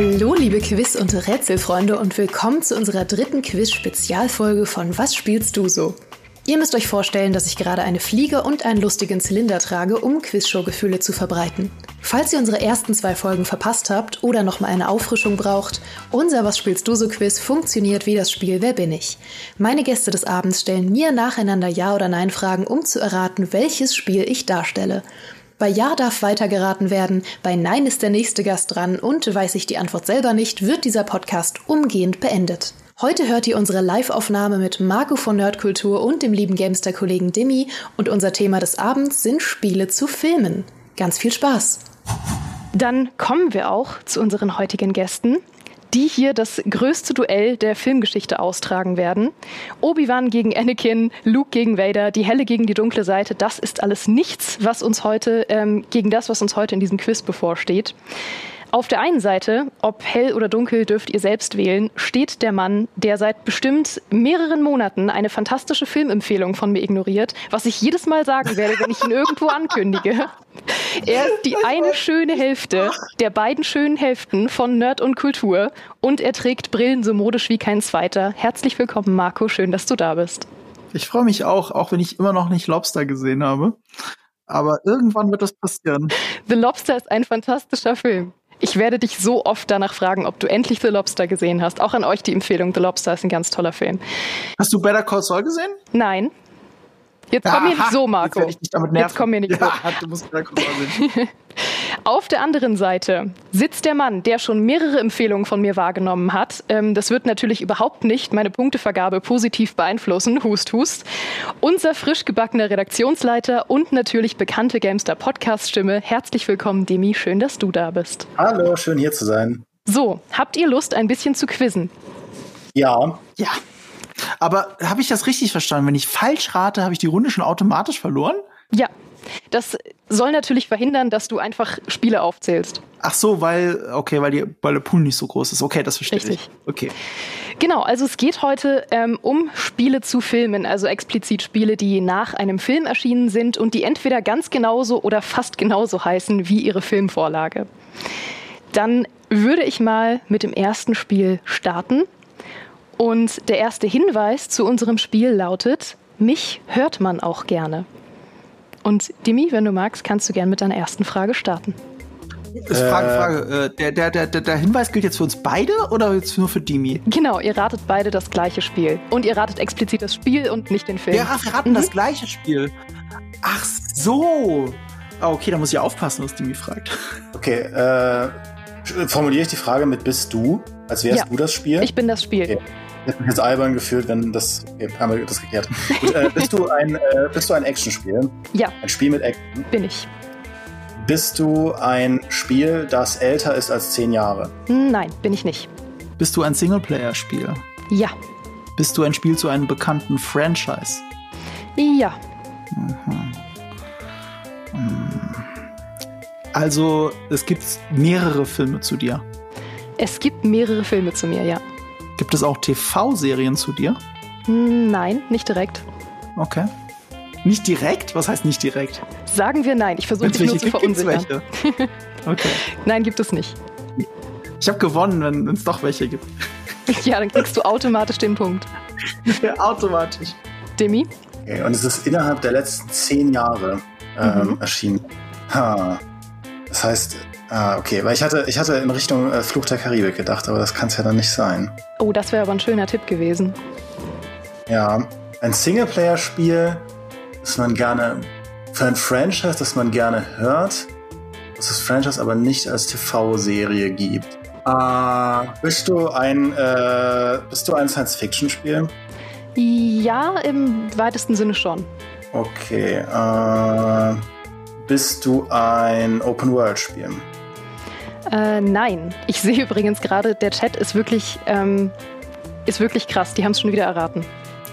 Hallo, liebe Quiz- und Rätselfreunde und willkommen zu unserer dritten Quiz-Spezialfolge von Was spielst du so? Ihr müsst euch vorstellen, dass ich gerade eine Fliege und einen lustigen Zylinder trage, um Quizshow-Gefühle zu verbreiten. Falls ihr unsere ersten zwei Folgen verpasst habt oder nochmal eine Auffrischung braucht, unser Was spielst du so Quiz funktioniert wie das Spiel Wer bin ich? Meine Gäste des Abends stellen mir nacheinander Ja- oder Nein-Fragen, um zu erraten, welches Spiel ich darstelle. Bei Ja darf weitergeraten werden, bei Nein ist der nächste Gast dran und weiß ich die Antwort selber nicht, wird dieser Podcast umgehend beendet. Heute hört ihr unsere Live-Aufnahme mit Marco von Nerdkultur und dem lieben Gamester-Kollegen Demi und unser Thema des Abends sind Spiele zu Filmen. Ganz viel Spaß! Dann kommen wir auch zu unseren heutigen Gästen die hier das größte Duell der Filmgeschichte austragen werden. Obi-Wan gegen Anakin, Luke gegen Vader, die helle gegen die dunkle Seite, das ist alles nichts, was uns heute, ähm, gegen das, was uns heute in diesem Quiz bevorsteht. Auf der einen Seite, ob hell oder dunkel dürft ihr selbst wählen, steht der Mann, der seit bestimmt mehreren Monaten eine fantastische Filmempfehlung von mir ignoriert, was ich jedes Mal sagen werde, wenn ich ihn irgendwo ankündige. Er ist die eine schöne Hälfte der beiden schönen Hälften von Nerd und Kultur und er trägt Brillen so modisch wie kein zweiter. Herzlich willkommen, Marco. Schön, dass du da bist. Ich freue mich auch, auch wenn ich immer noch nicht Lobster gesehen habe. Aber irgendwann wird das passieren. The Lobster ist ein fantastischer Film. Ich werde dich so oft danach fragen, ob du endlich The Lobster gesehen hast. Auch an euch die Empfehlung, The Lobster ist ein ganz toller Film. Hast du Better Call Saul gesehen? Nein. Jetzt komm mir nicht so, Marco. Jetzt, ich damit nerven. Jetzt komm mir nicht ja, so. Du musst Better Call Saul sehen. Auf der anderen Seite sitzt der Mann, der schon mehrere Empfehlungen von mir wahrgenommen hat. Ähm, das wird natürlich überhaupt nicht meine Punktevergabe positiv beeinflussen. Hust, hust. Unser frisch gebackener Redaktionsleiter und natürlich bekannte Gamester Podcast-Stimme. Herzlich willkommen, Demi. Schön, dass du da bist. Hallo, schön hier zu sein. So, habt ihr Lust, ein bisschen zu quizzen? Ja. Ja. Aber habe ich das richtig verstanden? Wenn ich falsch rate, habe ich die Runde schon automatisch verloren? Ja. Das soll natürlich verhindern, dass du einfach Spiele aufzählst. Ach so, weil, okay, weil, die, weil der Pool nicht so groß ist. Okay, das verstehe Richtig. ich. Okay. Genau, also es geht heute ähm, um Spiele zu Filmen, also explizit Spiele, die nach einem Film erschienen sind und die entweder ganz genauso oder fast genauso heißen wie ihre Filmvorlage. Dann würde ich mal mit dem ersten Spiel starten. Und der erste Hinweis zu unserem Spiel lautet, mich hört man auch gerne. Und Dimi, wenn du magst, kannst du gerne mit deiner ersten Frage starten. Ist Frage, Frage. Äh, der, der, der, der Hinweis gilt jetzt für uns beide oder jetzt nur für Dimi? Genau, ihr ratet beide das gleiche Spiel. Und ihr ratet explizit das Spiel und nicht den Film. Wir raten Mhm. das gleiche Spiel. Ach so. Ah, okay, da muss ich aufpassen, was Dimi fragt. Okay, äh, formuliere ich die Frage mit bist du, als wärst Ja. du das Spiel? Ich bin das Spiel. Okay. Ich hätte mich jetzt albern gefühlt, wenn das. Okay, haben wir das geklärt. Gut, äh, bist du ein, äh, bist du ein Actionspiel? Ja, Ein Spiel mit Action? bin ich. Bist du ein Spiel, das älter ist als zehn Jahre? Nein, bin ich nicht. Bist du ein Singleplayer-Spiel? Ja, Bist du ein Spiel zu einem bekannten Franchise? ja, Also, es gibt mehrere Filme zu dir. es gibt mehrere Filme zu mir, ja. Gibt es auch TV-Serien zu dir? Nein, nicht direkt. Okay. Nicht direkt? Was heißt nicht direkt? Sagen wir nein. Ich versuche dich nur zu verunsichern. welche. Okay. Nein, gibt es nicht. Ich habe gewonnen, wenn es doch welche gibt. Ja, dann kriegst du automatisch den Punkt. Automatisch. Demi? Okay, und es ist innerhalb der letzten zehn Jahre ähm, Mhm. erschienen. Ha. Das heißt, ah, okay, weil ich hatte, ich hatte in Richtung äh, Fluch der Karibik gedacht, aber das kann es ja dann nicht sein. Oh, das wäre aber ein schöner Tipp gewesen. Ja, ein Singleplayer-Spiel, das man gerne für ein Franchise, das man gerne hört, das das Franchise aber nicht als TV-Serie gibt. Äh, bist du ein äh, bist du ein Science-Fiction-Spiel? Ja, im weitesten Sinne schon. Okay. Äh, bist du ein Open-World-Spiel? Äh, nein. Ich sehe übrigens gerade, der Chat ist wirklich, ähm, ist wirklich krass. Die haben es schon wieder erraten.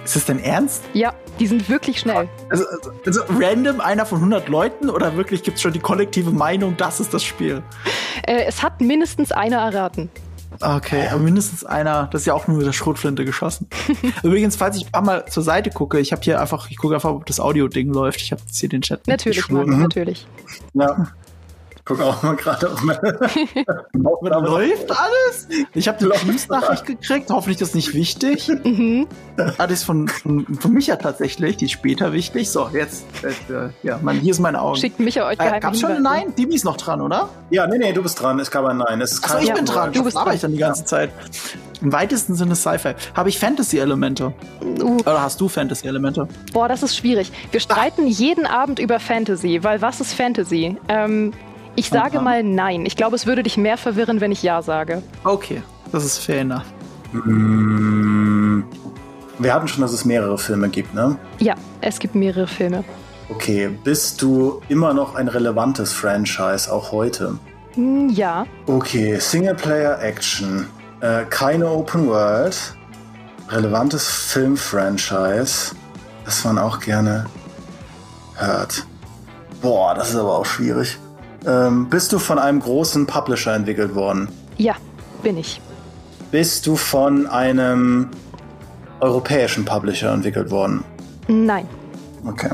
Ist das denn ernst? Ja, die sind wirklich schnell. Also, also, also random einer von 100 Leuten oder wirklich gibt es schon die kollektive Meinung, das ist das Spiel? Äh, es hat mindestens einer erraten. Okay, aber mindestens einer, das ist ja auch nur mit der Schrotflinte geschossen. Übrigens, falls ich ein paar Mal zur Seite gucke, ich habe hier einfach, ich gucke einfach, ob das Audio-Ding läuft. Ich habe jetzt hier den Chat. Natürlich. Marco, natürlich. Ja. Guck auch mal gerade auf meine. Läuft alles? Ich habe eine Teams-Nachricht gekriegt. Hoffentlich ist das nicht wichtig. Mhm. Ah, das ist von, von, von Micha tatsächlich. Die ist später wichtig. So, jetzt. Äh, ja, man, hier ist meine Augen. Schickt mich ja euch Äh, gab's schon ein Nein? Dimi ist noch dran, oder? Ja, nee, nee, du bist dran. Es gab ein Nein. Es ist Achso, kein ich Ja, bin dran. du bist dran. ich dann die ganze Zeit. Im weitesten Sinne Sci-Fi. Habe ich Fantasy-Elemente? Uh, Oder hast du Fantasy-Elemente? boah, das ist schwierig. Wir streiten jeden Abend über Fantasy, weil was ist Fantasy? Ähm, ich sage mal nein. Ich glaube, es würde dich mehr verwirren, wenn ich ja sage. Okay, das ist fair enough. Mm, Wir hatten schon, dass es mehrere Filme gibt, ne? Ja, es gibt mehrere Filme. Okay, bist du immer noch ein relevantes Franchise, auch heute? Hm, Ja, Okay, Singleplayer-Action. Äh, keine Open World. Relevantes Film-Franchise, das man auch gerne hört. Boah, das ist aber auch schwierig. Ähm, bist du von einem großen Publisher entwickelt worden? ja, bin ich. Bist du von einem europäischen Publisher entwickelt worden? Nein. Okay.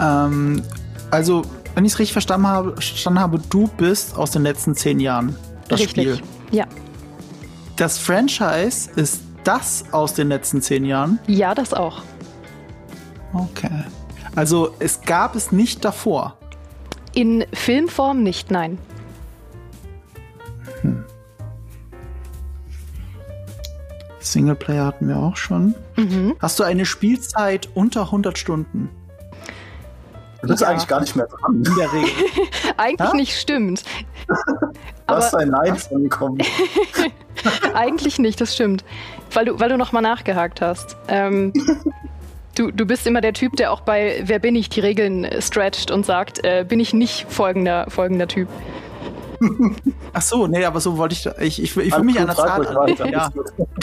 Ähm, also, wenn ich es richtig verstanden habe, verstanden habe, du bist aus den letzten zehn Jahren das Richtig. Spiel. Ja. Das Franchise ist das aus den letzten zehn Jahren? Ja, das auch. Okay. Also, es gab es nicht davor. In Filmform nicht, nein. Singleplayer hatten wir auch schon. Mhm. Hast du eine Spielzeit unter 100 Stunden? Du bist Ja. eigentlich gar nicht mehr dran. In der Regel. Eigentlich Ja? nicht stimmt. Du hast Aber ein Nein bekommen. eigentlich nicht, das stimmt. Weil du, weil du nochmal nachgehakt hast. Ähm, du, du bist immer der Typ, der auch bei Wer bin ich die Regeln äh, stretcht und sagt, äh, bin ich nicht folgender, folgender Typ. Ach so, nee, aber so wollte ich. Ich, ich, ich will mich an der Zahl weiter. Ja,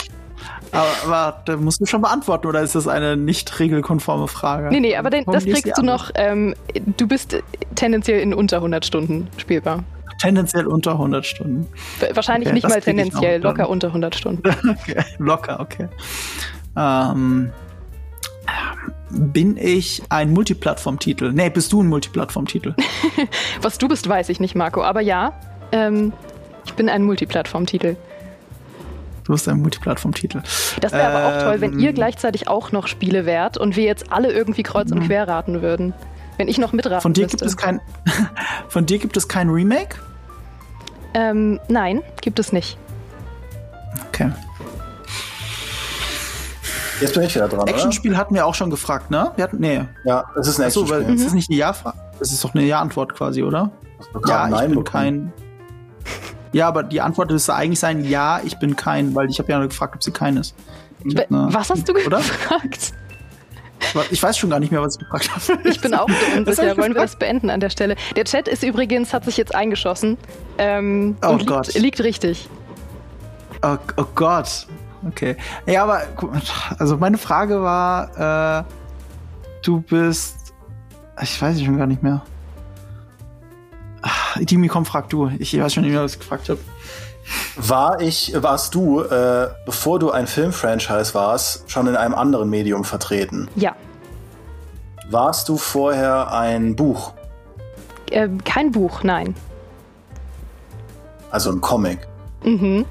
aber, aber da musst du schon beantworten, oder ist das eine nicht regelkonforme Frage? Nee, nee, aber den, das kriegst du an? noch. Ähm, du bist tendenziell in unter 100 Stunden spielbar. Tendenziell unter 100 Stunden. Wahrscheinlich Okay, nicht mal tendenziell, locker unter 100 Stunden. Okay, locker, okay. Ähm, bin ich ein Multiplattform-Titel? Nee, bist du ein Multiplattform-Titel? Was du bist, weiß ich nicht, Marco. Aber ja, ähm, ich bin ein Multiplattform-Titel. Du bist ein Multiplattform-Titel. Das wäre aber auch toll, wenn Ähm, ihr gleichzeitig auch noch Spiele wärt und wir jetzt alle irgendwie kreuz und quer raten würden. Wenn ich noch mitraten Von dir müsste. gibt es kein. Von dir gibt es kein Remake? ähm, nein, gibt es nicht. Okay. Jetzt bin ich wieder dran, oder? Actionspiel hatten wir auch schon gefragt, ne? Wir hatten, nee. Ja, es ist ein Achso, weil Actionspiel. das ist nicht eine Ja-Frage. Das ist doch eine Ja-Antwort quasi, oder? Ja, ich Nein bin bekommen? kein. Ja, aber die Antwort müsste eigentlich sein, ja, ich bin kein, weil ich habe ja gefragt, ob sie kein ist. Eine- Was hast du Oder? gefragt? ich weiß schon gar nicht mehr, was ich gefragt habe. Ich bin auch so unsicher. ich Wollen wir das beenden an der Stelle? Der Chat ist übrigens, hat sich jetzt eingeschossen. Ähm, Oh und Gott. liegt, liegt richtig. Oh, oh Gott. Okay. Ja, aber guck mal, also meine Frage war, äh, du bist. Ich weiß schon gar nicht mehr. Ah, Dimi, komm, frag du. Ich weiß schon nicht mehr, was ich gefragt habe. War ich, warst du, äh, bevor du ein Filmfranchise warst, schon in einem anderen Medium vertreten? Ja. Warst du vorher ein Buch, Ähm, kein Buch, nein. also ein Comic? Mhm.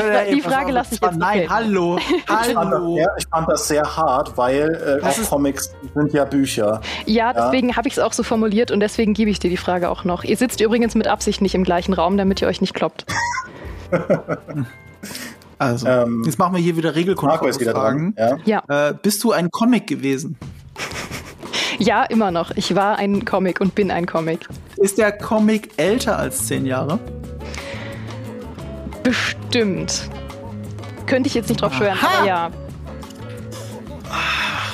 Fra- die pass Frage lasse ich jetzt Nein, gelten. hallo. Ich fand, das Hallo. sehr, ich fand das sehr hart, weil äh, ist- Comics sind ja Bücher. Ja, deswegen habe ich es auch so formuliert und deswegen gebe ich dir die Frage auch noch. Ihr sitzt übrigens mit Absicht nicht im gleichen Raum, damit ihr euch nicht kloppt. Also, Ähm, jetzt machen wir hier wieder wieder Fragen. dran. Ja? Ja, Äh, bist du ein Comic gewesen? ja, immer noch. Ich war ein Comic und bin ein Comic. Ist der Comic älter als zehn Jahre? Bestimmt. Könnte ich jetzt nicht drauf schwören, Aha. aber ja.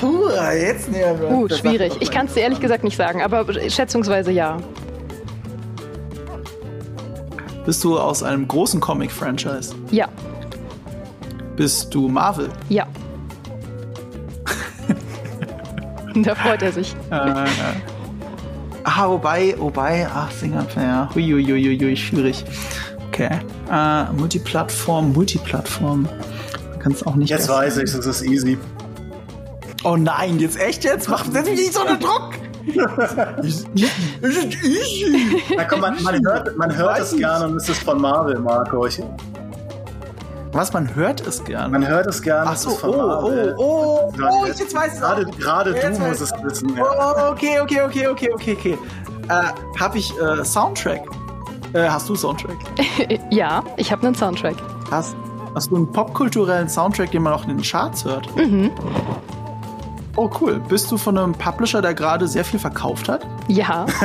Uh, jetzt näher. Uh, schwierig. Ich kann es dir ehrlich gesagt nicht sagen, aber schätzungsweise ja. Bist du aus einem großen Comic-Franchise? Ja, Bist du Marvel? ja. da freut er sich. Äh, ah, wobei, wobei, ach, Singleplayer. Huiuiuiui, schwierig. Okay. Äh, Multiplattform, Multiplattform. Du kannst auch nicht. Jetzt weiß ich, es ist easy. Oh nein, jetzt echt jetzt? Mach setz mich nicht so unter Druck! Na komm, man, man hört, man hört es gerne und es ist von Marvel, Marco. Ich, Was, man hört es gern? man hört es gerne, Ach es so, ist von oh, oh, oh, Gerade oh, jetzt- jetzt weiß ich Gerade, gerade Jetzt du musst ich. es wissen. Ja. Oh, okay, okay, okay, okay, okay, okay. Äh, hab ich äh, Soundtrack? Äh, hast du Soundtrack? Ja, ich habe einen Soundtrack. Hast, hast du einen popkulturellen Soundtrack, den man auch in den Charts hört? Mhm. Oh, cool. Bist du von einem Publisher, der gerade sehr viel verkauft hat? Ja,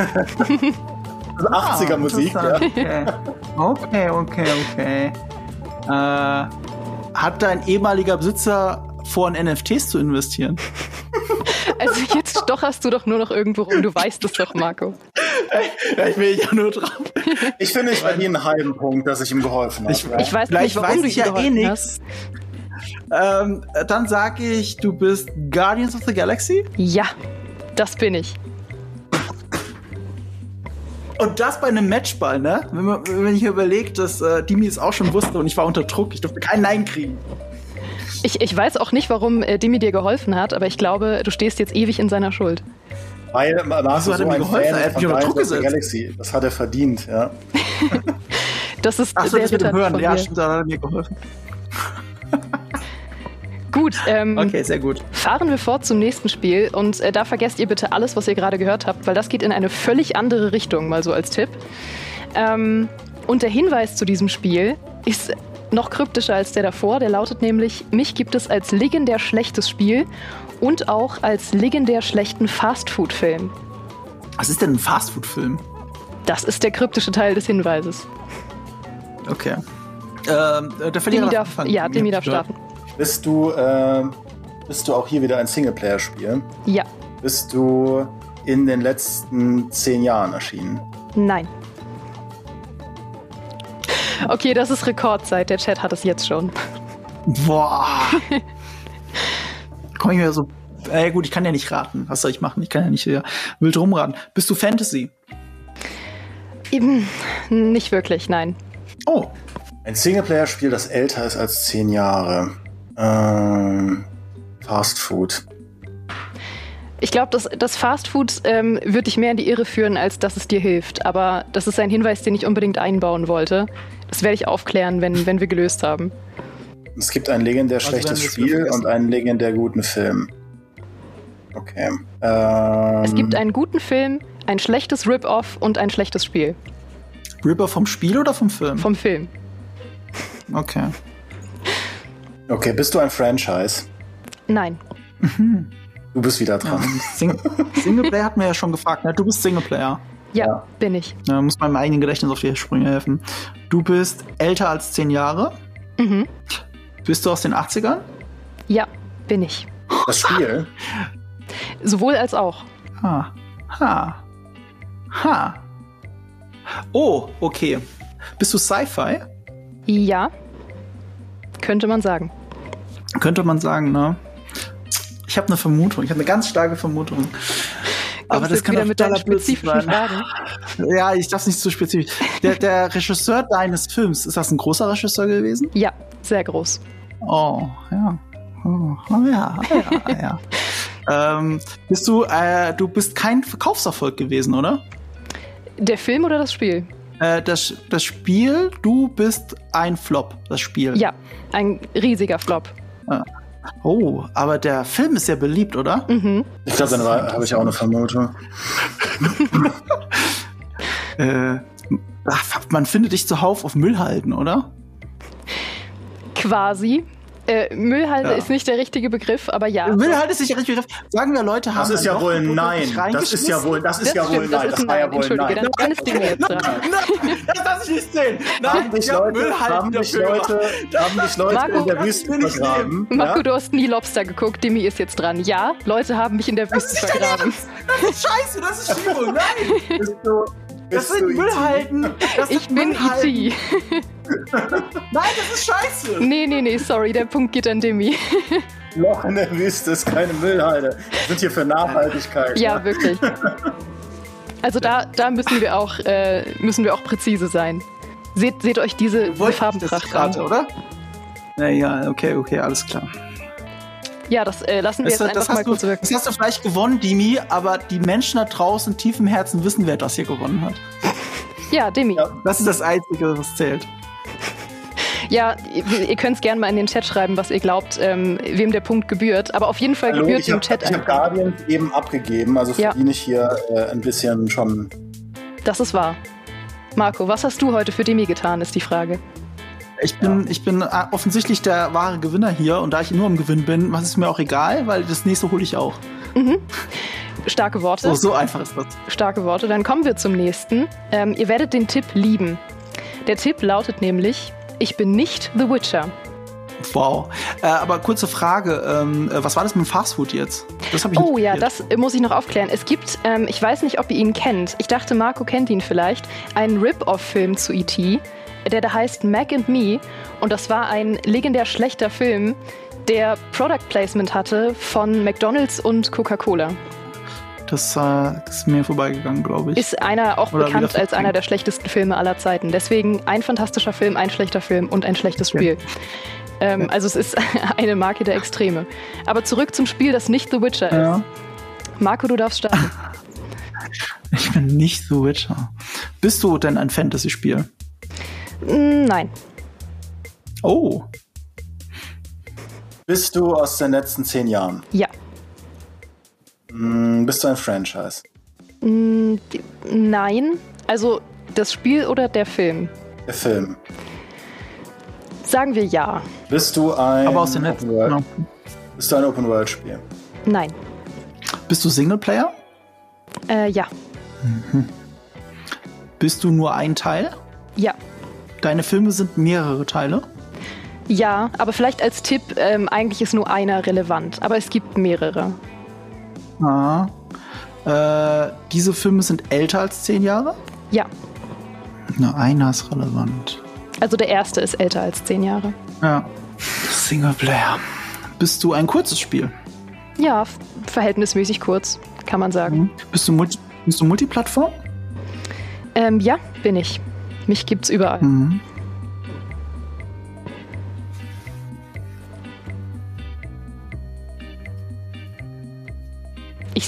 Also 80er Musik, ja. ja. Okay, okay, okay. Äh, hat dein ehemaliger Besitzer vor, in NFTs zu investieren? also jetzt stocherst du doch nur noch irgendwo rum. Du weißt es doch, Marco. Ja, ich will ja nur drauf. Ich finde, ich verdiene einen halben Punkt, dass ich ihm geholfen habe. Ich-. Ich weiß Vielleicht nicht, warum weiß du ich ja eh hast. Ähm, dann sage ich, du bist Guardians of the Galaxy. Ja, das bin ich. Und das bei einem Matchball, ne? Wenn, man, wenn ich überlege, dass äh, Dimi es auch schon wusste und ich war unter Druck, ich durfte kein Nein kriegen. Ich, ich weiß auch nicht, warum äh, Demi dir geholfen hat, aber ich glaube, du stehst jetzt ewig in seiner Schuld. Weil Marco so mir ein geholfen? Fan von Guardians Druck of. Galaxy. Das hat er verdient, ja. Das ist Achso, sehr das mit dem bitter Hören. Ja, stimmt, da hat er mir geholfen. Gut, ähm, Okay, sehr gut. fahren wir fort zum nächsten Spiel und äh, da vergesst ihr bitte alles, was ihr gerade gehört habt, weil das geht in eine völlig andere Richtung, mal so als Tipp. Ähm, und der Hinweis zu diesem Spiel ist noch kryptischer als der davor. Der lautet nämlich: Mich gibt es als legendär schlechtes Spiel und auch als legendär schlechten Fastfood-Film. Was ist denn ein Fastfood-Film? Das ist der kryptische Teil des Hinweises. Okay. Ähm, äh, der Verlierer Demi darf, anfangen. ja, Demi darf starten. Bist du, äh, bist du auch hier wieder ein Singleplayer-Spiel? Ja, Bist du in den letzten zehn Jahren erschienen? nein. Okay, das ist Rekordzeit. Der Chat hat es jetzt schon. Boah. Komm ich mir so. Äh, gut, ich kann ja nicht raten. Was soll ich machen? Ich kann ja nicht äh, wild rumraten. Bist du Fantasy? Eben nicht wirklich, nein. Oh. Ein Singleplayer-Spiel, das älter ist als zehn Jahre. Ähm, Fast Food. Ich glaube, das, das Fastfood ähm, wird dich mehr in die Irre führen, als dass es dir hilft. Aber das ist ein Hinweis, den ich unbedingt einbauen wollte. Das werde ich aufklären, wenn, wenn wir gelöst haben. Es gibt ein legendär Also schlechtes Spiel und einen legendär guten Film. Okay. Ähm, Es gibt einen guten Film, ein schlechtes Rip-Off und ein schlechtes Spiel. Ripper vom Spiel oder vom Film? Vom Film. okay. Okay, bist du ein Franchise? Nein. Du bist wieder Ja, dran. Sing Singleplayer hat mir ja schon gefragt. Ne? Du bist Singleplayer. Ja, Ja. bin ich. Ja, muss meinem eigenen Gedächtnis auf die Sprünge helfen. Du bist älter als zehn Jahre. Mhm. Bist du aus den 80ern? Ja, bin ich. Das Spiel? Sowohl als auch. Ha. Ha. Ha. Oh, okay. Bist du Sci-Fi? Ja. Könnte man sagen. Könnte man sagen, ne? Ich habe eine Vermutung. Ich habe eine ganz starke Vermutung. Kommst du jetzt wieder mit deinen Blödsinn spezifischen. Fragen? Ja, ich darf nicht zu spezifisch. Der, der Regisseur deines Films, ist das ein großer Regisseur gewesen? Ja, sehr groß. Oh, ja. Oh, oh ja, ja, ja. ähm, bist du, äh, du bist kein Verkaufserfolg gewesen, oder? Der Film oder das Spiel? Äh, das, das Spiel, du bist ein Flop, das Spiel. Ja, ein riesiger Flop. Oh, aber der Film ist sehr beliebt, oder? Mhm. Ich glaube, dann habe ich auch eine Vermutung. Äh, ach, man findet dich zuhauf auf Müllhalden, oder? Quasi. Äh, Müllhalde Ja. ist nicht der richtige Begriff, aber ja. Müllhalde ist nicht der richtige Begriff. Sagen wir, Leute haben. Das ist ein ja Loch wohl gebuddelt, nein. Das ist ja wohl, das ist Das ja wohl das nein. ist Das war ja wohl Entschuldige, nein. dann, ist Ding jetzt dran. Nein, das lass ich nicht sehen. Nein, Haben dich ich hab Leute, Müllhalden haben dich Leute, haben dich Leute Marco, in der das Wüste vergraben? Marco, du hast nie Lobster geguckt, Demi ist jetzt dran. Ja, Leute haben mich in der Wüste vergraben. Das ist scheiße, das ist Schiebung. Nein, Bist du, das bist sind E.T.? Müllhalden. Das Ich sind bin Müllhalden. E.T. Nein, das ist scheiße. Nee, nee, nee, sorry, der Punkt geht an Demi. Loch in der Wüste ist keine Müllhalde. Wir sind hier für Nachhaltigkeit. Ja, wirklich. Also da, da müssen wir auch, äh, müssen wir auch präzise sein. Seht, seht euch diese Farbenpracht an. oder? Ja, ja, okay, okay, alles klar. Ja, das äh, lassen wir Das, jetzt das, einfach mal hast du, kurz wirken. das hast du vielleicht gewonnen, Dimi, aber die Menschen da draußen tief im Herzen wissen, wer das hier gewonnen hat. Ja, Demi. Ja, das ist das Einzige, was zählt. Ja, ihr, ihr könnt es gerne mal in den Chat schreiben, was ihr glaubt, ähm, wem der Punkt gebührt. Aber auf jeden Fall Hallo, gebührt ich dem habe Chat hab ein. Guardians eben abgegeben, also Ja. verdiene ich hier äh, ein bisschen schon. Das ist wahr. Marco, was hast du heute für Demi getan, ist die Frage. Ich bin, ich bin äh, offensichtlich der wahre Gewinner hier und da ich nur am Gewinn bin, was ist mir auch egal, weil das nächste hole ich auch. Starke Worte. So, so einfach ist das. Starke Worte. Dann kommen wir zum nächsten. Ähm, ihr werdet den Tipp lieben. Der Tipp lautet nämlich: Ich bin nicht The Witcher. Wow. Äh, aber kurze Frage, ähm, äh, was war das mit dem Fastfood jetzt? Oh ja, das äh, muss ich noch aufklären. Es gibt, ähm, ich weiß nicht, ob ihr ihn kennt. Ich dachte, Marco kennt ihn vielleicht. Einen Rip-Off-Film zu E.T., der da heißt Mac and Me. Und das war ein legendär schlechter Film, der Product Placement hatte von McDonald's und Coca-Cola. Das äh, ist mir vorbeigegangen, glaube ich. Ist einer auch Oder bekannt als einer der schlechtesten Filme aller Zeiten. Deswegen ein fantastischer Film, ein schlechter Film und ein schlechtes Spiel. Ähm, also es ist eine Marke der Extreme. Aber zurück zum Spiel, das nicht The Witcher ist. ja. Marco, du darfst starten. Ich bin nicht The Witcher. Bist du denn ein Fantasy-Spiel? Mm, Nein. Oh. Bist du aus den letzten zehn Jahren? Ja. Hm, bist du ein Franchise? Mm, die- Nein. Also das Spiel oder der Film? Der Film. Sagen wir ja. Bist du ein Aber aus den. Open World, Genau. Bist du ein Open World Spiel? Nein. Bist du Singleplayer? Äh, ja. Bist du nur ein Teil? Ja. Deine Filme sind mehrere Teile. Ja, aber vielleicht als Tipp, ähm, eigentlich ist nur einer relevant, aber es gibt mehrere. Ah. Äh, diese Filme sind älter als zehn Jahre? Ja. Na, einer ist relevant. Also der erste ist älter als zehn Jahre. Ja. Singleplayer. Bist du ein kurzes Spiel? Ja, verhältnismäßig kurz, kann man sagen. Bist du, Multi bist du Multiplattform? Ähm, ja, bin ich. Mich gibt's überall. Mhm.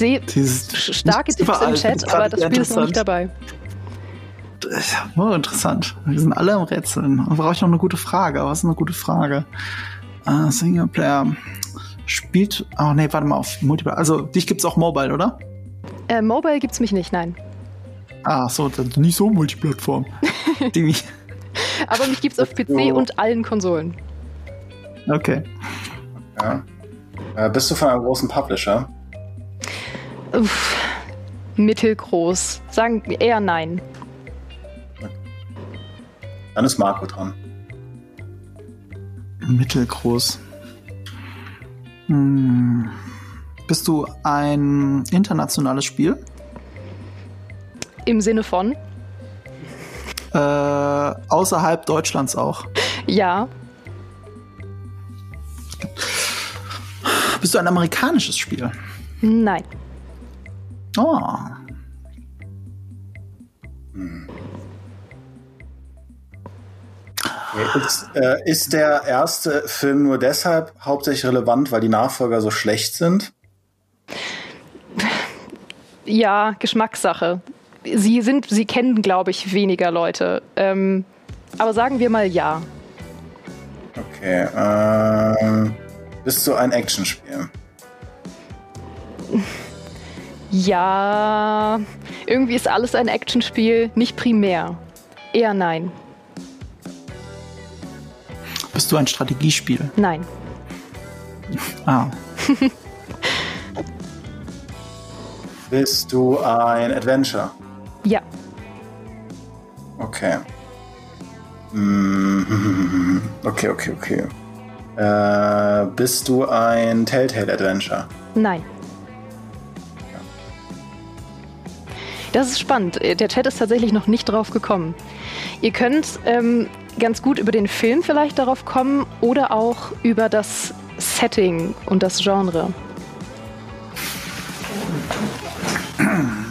Ich sehe starke Tipps im Chat, aber das Spiel ist noch nicht dabei. Oh, interessant. Wir sind alle am Rätseln. Da brauche ich noch eine gute Frage. Aber was ist eine gute Frage? Äh, Singleplayer spielt. Oh nee, warte mal auf Multiplayer. Also dich gibt's auch Mobile, oder? Äh, Mobile gibt's mich nicht, nein. Ah, so, dann nicht so Multiplattform. Aber mich gibt's auf PC So. und allen Konsolen. okay. Ja. Äh, bist du von einem großen Publisher? Uff, mittelgroß. Sagen wir eher nein. Dann ist Marco dran. Mittelgroß. Hm. Bist du ein internationales Spiel? Im Sinne von Äh, außerhalb Deutschlands auch. ja, Bist du ein amerikanisches Spiel? nein. Oh. Ist, äh, ist der erste Film nur deshalb hauptsächlich relevant, weil die Nachfolger so schlecht sind? Ja, Geschmackssache. Sie sind, sie kennen, glaube ich, weniger Leute. Ähm, aber sagen wir mal ja. Okay. Ähm, bist du ein Actionspiel? Ja, irgendwie ist alles ein Actionspiel, nicht primär. Eher nein. Bist du ein Strategiespiel? Nein. Ah. Bist du ein Adventure? Ja. Okay. Mm, Okay, okay, okay. Äh, bist du ein Telltale Adventure? Nein. Das ist spannend. Der Chat ist tatsächlich noch nicht drauf gekommen. Ihr könnt ähm, ganz gut über den Film vielleicht darauf kommen oder auch über das Setting und das Genre.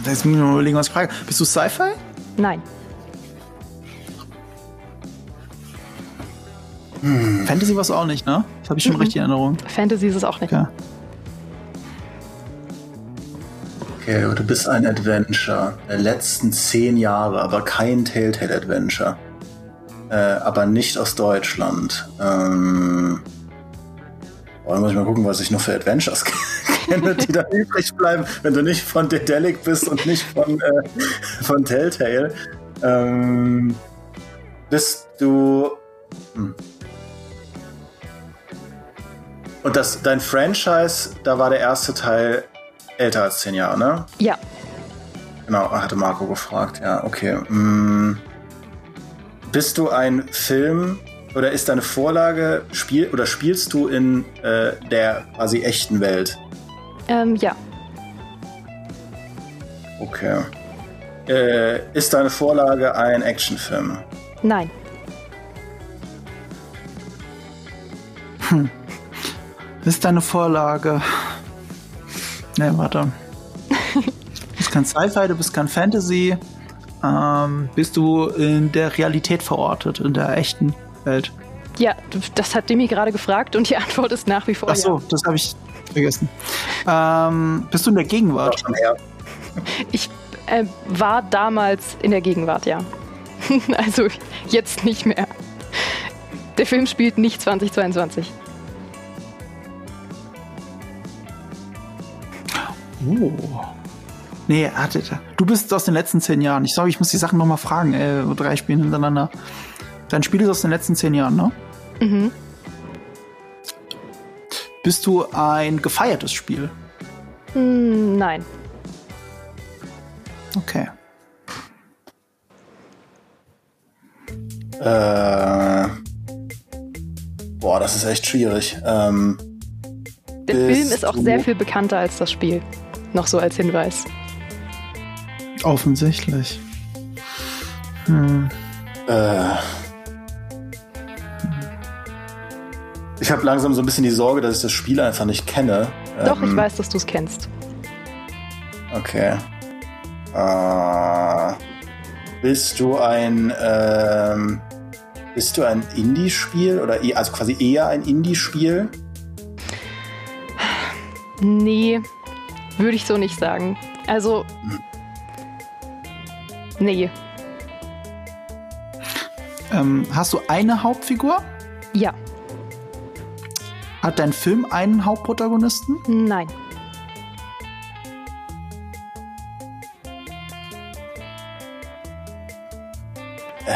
Jetzt muss ich mal überlegen, was ich frage. Bist du Sci-Fi? Nein. Hm. Fantasy war es auch nicht, ne? Das habe ich schon mhm. richtig in Erinnerung. Fantasy ist es auch nicht. Okay. Okay, du bist ein Adventure der letzten zehn Jahre, aber kein Telltale-Adventure. Äh, aber nicht aus Deutschland. Ähm, boah, muss ich mal gucken, was ich noch für Adventures kenne, die da übrig bleiben, wenn du nicht von Dedelic bist und nicht von, äh, von Telltale. Ähm, bist du. Hm. Und das, dein Franchise, da war der erste Teil älter als zehn Jahre, ne? Ja. Genau, hatte Marco gefragt, ja, okay. Hm. Bist du ein Film oder ist deine Vorlage Spiel oder spielst du in äh, der quasi echten Welt? Ähm, ja. Okay. Äh, ist deine Vorlage ein Actionfilm? Nein. Hm. Ist deine Vorlage. Ne, warte. du bist kein Sci-Fi, du bist kein Fantasy. Ähm, bist du in der Realität verortet, in der echten Welt? Ja, das hat Demi gerade gefragt und die Antwort ist nach wie vor. Ach so, ja. das habe ich vergessen. Ähm, bist du in der Gegenwart? Ich äh, war damals in der Gegenwart, ja. also jetzt nicht mehr. Der Film spielt nicht 2022. Oh. Nee, warte. Du bist aus den letzten zehn Jahren. Ich sage, ich muss die Sachen nochmal fragen. Äh, drei Spiele hintereinander. Dein Spiel ist aus den letzten zehn Jahren, ne? Mhm. Bist du ein gefeiertes Spiel? Hm, nein. Okay. Äh, boah, das ist echt schwierig. Ähm, Der Film ist auch sehr viel bekannter als das Spiel. Noch so als Hinweis. Offensichtlich. Hm. Äh. Ich habe langsam so ein bisschen die Sorge, dass ich das Spiel einfach nicht kenne. Doch, ähm, ich weiß, dass du es kennst. Okay. Äh, bist du ein ähm, bist du ein Indie-Spiel oder e also quasi eher ein Indie-Spiel? Nee, würde ich so nicht sagen. Also nee. Ähm, hast du eine Hauptfigur? Ja. Hat dein Film einen Hauptprotagonisten? Nein.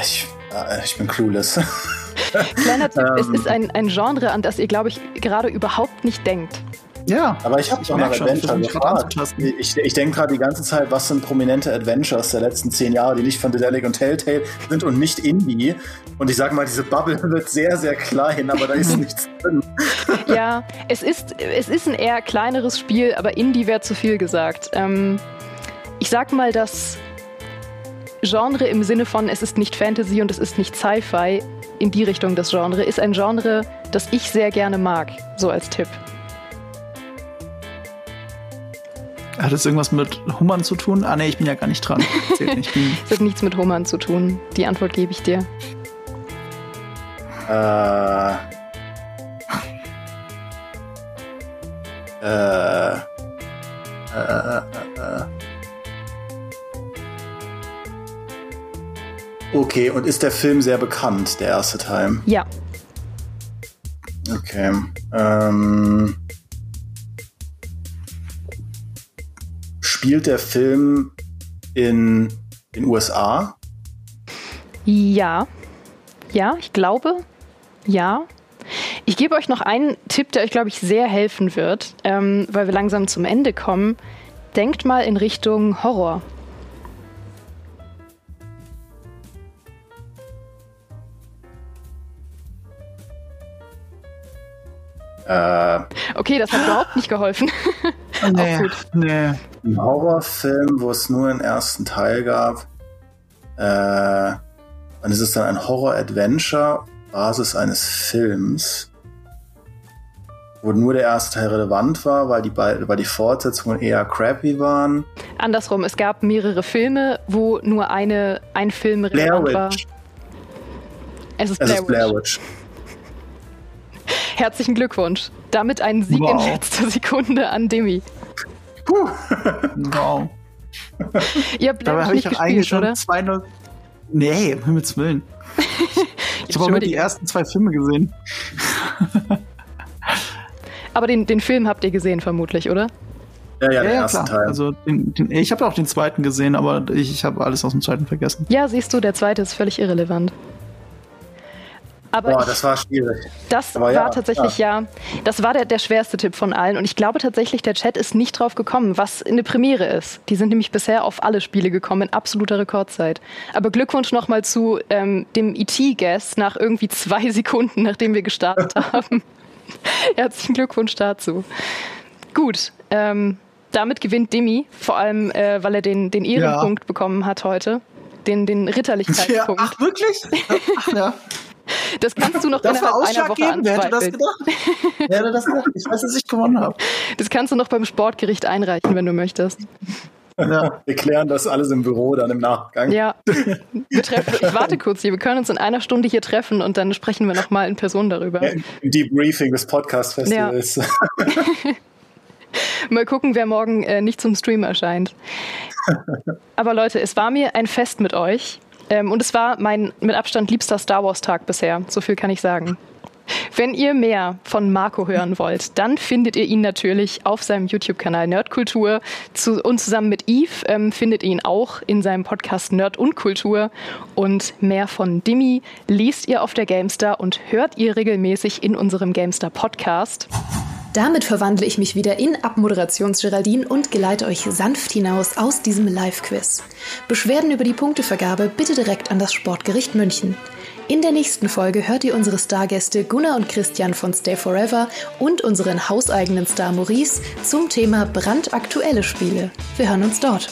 Ich, äh, ich bin clueless. Kleiner Tipp, ähm, es ist ein, ein Genre, an das ihr, glaube ich, gerade überhaupt nicht denkt. Ja. Aber ich habe doch nach Adventure gefragt. Ich, ich denke gerade die ganze Zeit, was sind prominente Adventures der letzten zehn Jahre, die nicht von Dedelic und Telltale sind und nicht Indie. Und ich sage mal, diese Bubble wird sehr, sehr klein, aber da ist nichts drin. Ja, es ist, es ist ein eher kleineres Spiel, aber Indie wäre zu viel gesagt. Ähm, ich sag mal, dass Genre im Sinne von, es ist nicht Fantasy und es ist nicht Sci-Fi, in die Richtung das Genre, ist ein Genre, das ich sehr gerne mag, so als Tipp. Hat es irgendwas mit Hummern zu tun? Ah, nee, ich bin ja gar nicht dran. Nicht. Es hat nichts mit Hummern zu tun. Die Antwort gebe ich dir. Äh. Äh. Äh, äh, äh. Okay, und ist der Film sehr bekannt, der erste Teil? Ja. Okay. Ähm, spielt der Film in den USA? Ja. Ja, ich glaube. Ja. Ich gebe euch noch einen Tipp, der euch, glaube ich, sehr helfen wird, ähm, weil wir langsam zum Ende kommen. Denkt mal in Richtung Horror. Äh, okay, das hat überhaupt nicht geholfen. nee, nee. Ein Horrorfilm, wo es nur einen ersten Teil gab. Äh, und ist es dann ein Horror-Adventure, Basis eines Films, wo nur der erste Teil relevant war, weil die, weil die Fortsetzungen eher crappy waren. Andersrum, es gab mehrere Filme, wo nur eine, ein Film relevant Blair Witch. war. Es ist Blair, es Ist Blair Witch. Herzlichen Glückwunsch. Damit ein Sieg wow. in letzter Sekunde an Demi. Puh. Wow. Ihr habt Dabei habe ich auch eigentlich schon oder? 2-0. Nee, um Himmels Willen. ich habe auch nur die ersten zwei Filme gesehen. Aber den, den Film habt ihr gesehen, vermutlich, oder? Ja, ja, ja, ja klar. Teil. Also den, den, ich habe auch den zweiten gesehen, aber ich, ich habe alles aus dem zweiten vergessen. Ja, siehst du, der zweite ist völlig irrelevant. Aber Boah, das war schwierig. Das Aber war ja, tatsächlich ja. ja, das war der, der schwerste Tipp von allen. Und ich glaube tatsächlich, der Chat ist nicht drauf gekommen, was eine Premiere ist. Die sind nämlich bisher auf alle Spiele gekommen in absoluter Rekordzeit. Aber Glückwunsch nochmal zu ähm, dem ET-Guest nach irgendwie zwei Sekunden, nachdem wir gestartet haben. Herzlichen Glückwunsch dazu. Gut, ähm, damit gewinnt Demi, vor allem, äh, weil er den, den Ehrenpunkt ja. bekommen hat heute. Den, den Ritterlichkeitspunkt. Ja, ach, wirklich? Ach, ja. Das kannst du noch das innerhalb einer Woche anzweifeln. Wer hätte das gedacht? Wer hätte das gedacht? Ich weiß, dass ich gewonnen habe. Das kannst du noch beim Sportgericht einreichen, wenn du möchtest. Ja. Wir klären das alles im Büro dann im Nachgang. Ja, wir treffen, ich warte kurz hier. Wir können uns in einer Stunde hier treffen und dann sprechen wir nochmal in Person darüber. Ja, Im Debriefing des Podcast-Festivals. Ja. Mal gucken, wer morgen äh, nicht zum Stream erscheint. Aber Leute, es war mir ein Fest mit euch. Ähm, und es war mein mit Abstand liebster Star Wars-Tag bisher. So viel kann ich sagen. Wenn ihr mehr von Marco hören wollt, dann findet ihr ihn natürlich auf seinem YouTube-Kanal Nerdkultur. Zu, und zusammen mit Eve ähm, findet ihr ihn auch in seinem Podcast Nerd und Kultur. Und mehr von Dimi liest ihr auf der Gamestar und hört ihr regelmäßig in unserem Gamestar Podcast. Damit verwandle ich mich wieder in Abmoderations-Geraldine und geleite euch sanft hinaus aus diesem Live-Quiz. Beschwerden über die Punktevergabe bitte direkt an das Sportgericht München. In der nächsten Folge hört ihr unsere Stargäste Gunnar und Christian von Stay Forever und unseren hauseigenen Star Maurice zum Thema brandaktuelle Spiele. Wir hören uns dort.